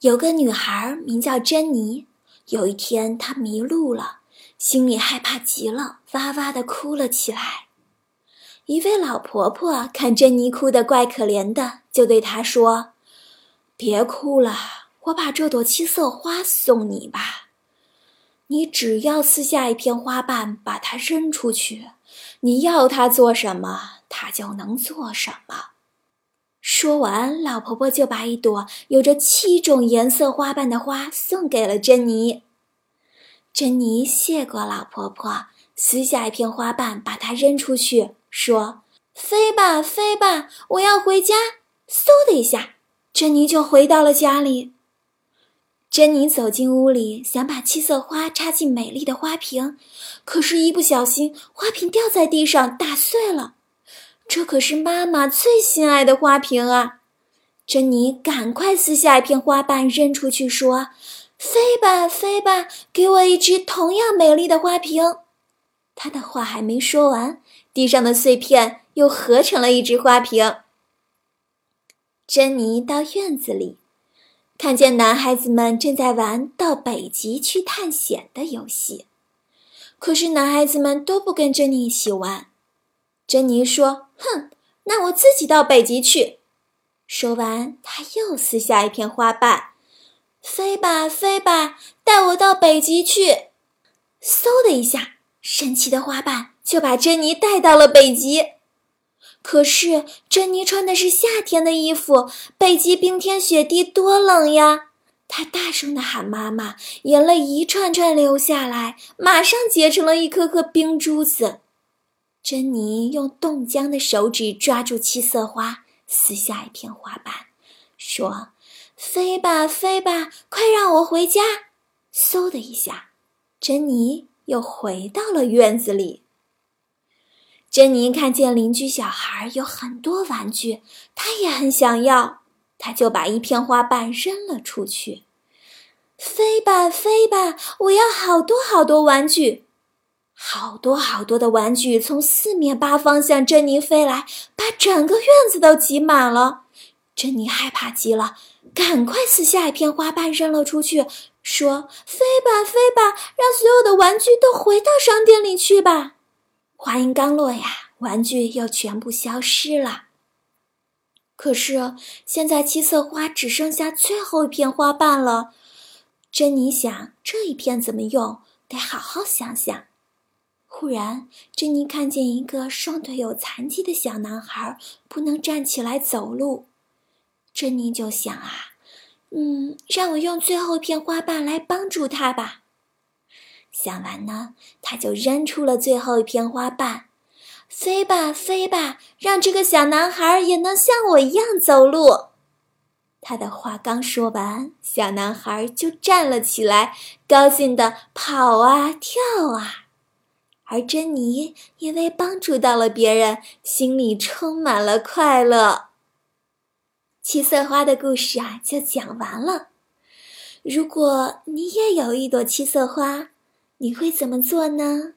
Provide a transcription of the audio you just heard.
有个女孩名叫珍妮。有一天，她迷路了，心里害怕极了，哇哇地哭了起来。一位老婆婆看珍妮哭得怪可怜的，就对她说：“别哭了，我把这朵七色花送你吧。你只要撕下一片花瓣，把它扔出去，你要它做什么，它就能做什么。”说完，老婆婆就把一朵有着七种颜色花瓣的花送给了珍妮。珍妮谢过老婆婆，撕下一片花瓣，把它扔出去，说：“飞吧，飞吧，我要回家。”嗖的一下，珍妮就回到了家里。珍妮走进屋里，想把七色花插进美丽的花瓶，可是，一不小心，花瓶掉在地上，打碎了。这可是妈妈最心爱的花瓶啊！珍妮赶快撕下一片花瓣扔出去，说：“飞吧，飞吧，给我一只同样美丽的花瓶。”她的话还没说完，地上的碎片又合成了一只花瓶。珍妮到院子里，看见男孩子们正在玩到北极去探险的游戏，可是男孩子们都不跟珍妮一起玩。珍妮说：“哼，那我自己到北极去。”说完，他又撕下一片花瓣，“飞吧，飞吧，带我到北极去！”嗖的一下，神奇的花瓣就把珍妮带到了北极。可是，珍妮穿的是夏天的衣服，北极冰天雪地，多冷呀！她大声地喊妈妈，眼泪一串串流下来，马上结成了一颗颗冰珠子。珍妮用冻僵的手指抓住七色花，撕下一片花瓣，说：“飞吧，飞吧，快让我回家！”嗖的一下，珍妮又回到了院子里。珍妮看见邻居小孩有很多玩具，她也很想要，她就把一片花瓣扔了出去：“飞吧，飞吧，我要好多好多玩具！”好多好多的玩具从四面八方向珍妮飞来，把整个院子都挤满了。珍妮害怕极了，赶快撕下一片花瓣扔了出去，说：“飞吧，飞吧，让所有的玩具都回到商店里去吧。”话音刚落呀，玩具又全部消失了。可是现在七色花只剩下最后一片花瓣了。珍妮想，这一片怎么用？得好好想想。忽然，珍妮看见一个双腿有残疾的小男孩，不能站起来走路。珍妮就想啊，嗯，让我用最后一片花瓣来帮助他吧。想完呢，他就扔出了最后一片花瓣，飞吧，飞吧，让这个小男孩也能像我一样走路。他的话刚说完，小男孩就站了起来，高兴地跑啊跳啊。而珍妮因为帮助到了别人，心里充满了快乐。七色花的故事啊，就讲完了。如果你也有一朵七色花，你会怎么做呢？